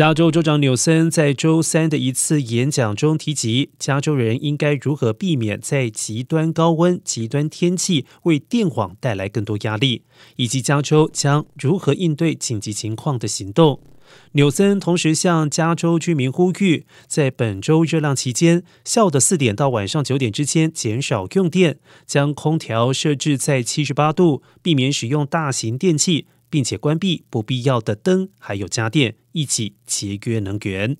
加州州长纽森在周三的一次演讲中提及，加州人应该如何避免在极端高温、极端天气为电网带来更多压力，以及加州将如何应对紧急情况的行动。纽森同时向加州居民呼吁，在本周热浪期间，下午的四点到晚上九点之间减少用电，将空调设置在七十八度，避免使用大型电器。并且关闭不必要的灯，还有家电，一起节约能源。